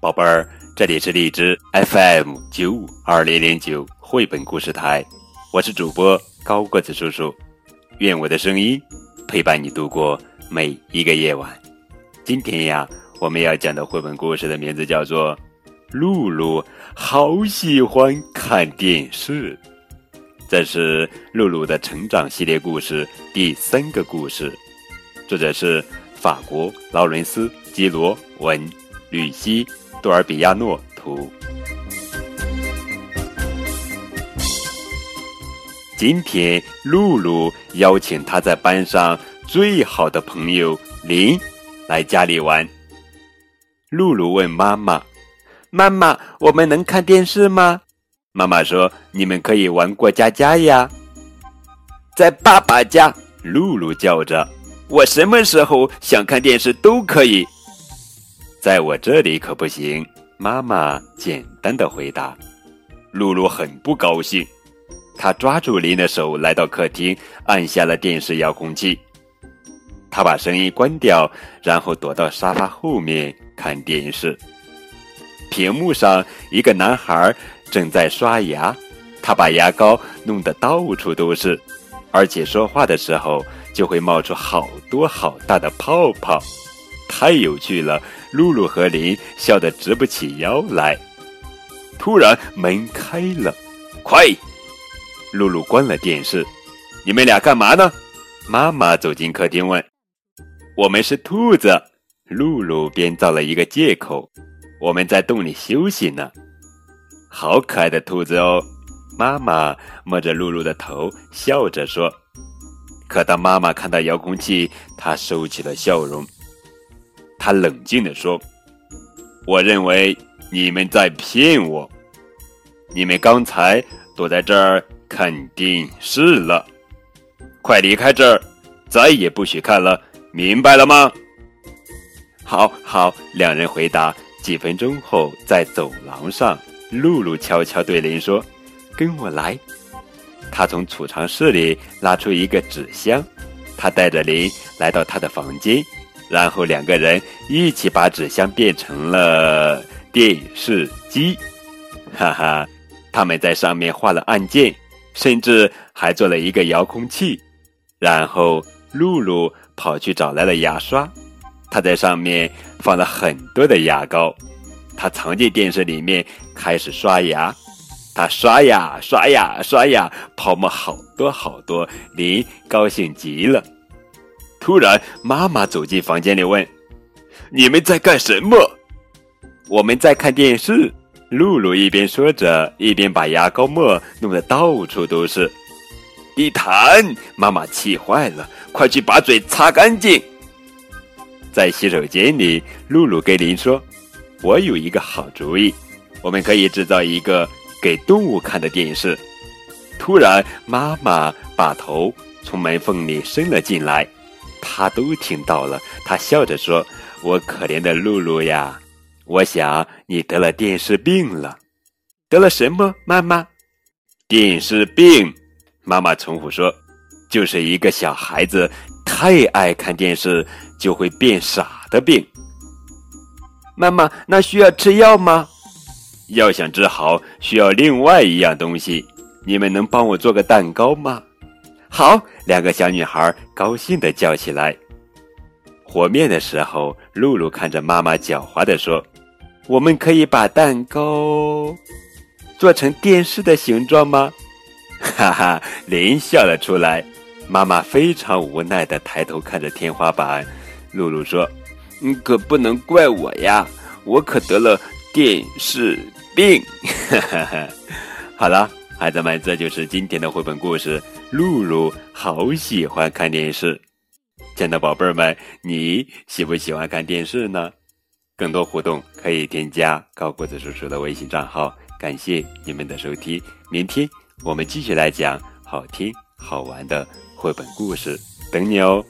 宝贝儿，这里是荔枝 FM 九五二零零九绘本故事台，我是主播高个子叔叔，愿我的声音陪伴你度过每一个夜晚。今天呀，我们要讲的绘本故事的名字叫做《露露好喜欢看电视》，这是露露的成长系列故事第三个故事，作者是法国劳伦斯·基罗文，吕西。多尔比亚诺图。今天，露露邀请他在班上最好的朋友林来家里玩。露露问妈妈：“妈妈，我们能看电视吗？”妈妈说：“你们可以玩过家家呀。”在爸爸家，露露叫着：“我什么时候想看电视都可以。”在我这里可不行，妈妈简单的回答。露露很不高兴，她抓住林的手，来到客厅，按下了电视遥控器。她把声音关掉，然后躲到沙发后面看电视。屏幕上，一个男孩正在刷牙，他把牙膏弄得到处都是，而且说话的时候就会冒出好多好大的泡泡。太有趣了，露露和林笑得直不起腰来。突然门开了，快！露露关了电视。你们俩干嘛呢？妈妈走进客厅问。我们是兔子。露露编造了一个借口。我们在洞里休息呢。好可爱的兔子哦！妈妈摸着露露的头，笑着说。可当妈妈看到遥控器，她收起了笑容。他冷静地说：“我认为你们在骗我。你们刚才躲在这儿看电视了，快离开这儿，再也不许看了，明白了吗？”“好好。”两人回答。几分钟后，在走廊上，露露悄悄对林说：“跟我来。”他从储藏室里拉出一个纸箱，他带着林来到他的房间。然后两个人一起把纸箱变成了电视机，哈哈！他们在上面画了按键，甚至还做了一个遥控器。然后露露跑去找来了牙刷，她在上面放了很多的牙膏。她藏进电视里面开始刷牙，她刷呀刷呀刷呀，泡沫好多好多，林高兴极了。突然，妈妈走进房间里问：“你们在干什么？”“我们在看电视。”露露一边说着，一边把牙膏沫弄得到处都是。地毯！妈妈气坏了，快去把嘴擦干净。在洗手间里，露露跟林说：“我有一个好主意，我们可以制造一个给动物看的电视。”突然，妈妈把头从门缝里伸了进来。他都听到了，他笑着说：“我可怜的露露呀，我想你得了电视病了。得了什么？妈妈？电视病。”妈妈重复说：“就是一个小孩子太爱看电视就会变傻的病。”妈妈，那需要吃药吗？要想治好，需要另外一样东西。你们能帮我做个蛋糕吗？好，两个小女孩高兴地叫起来。和面的时候，露露看着妈妈狡猾地说：“我们可以把蛋糕做成电视的形状吗？” 哈哈，林笑了出来。妈妈非常无奈地抬头看着天花板。露露说：“你可不能怪我呀，我可得了电视病。”哈哈哈，好了。孩子们，这就是今天的绘本故事。露露好喜欢看电视，亲爱的宝贝儿们，你喜不喜欢看电视呢？更多互动可以添加高个子叔叔的微信账号。感谢你们的收听，明天我们继续来讲好听好玩的绘本故事，等你哦。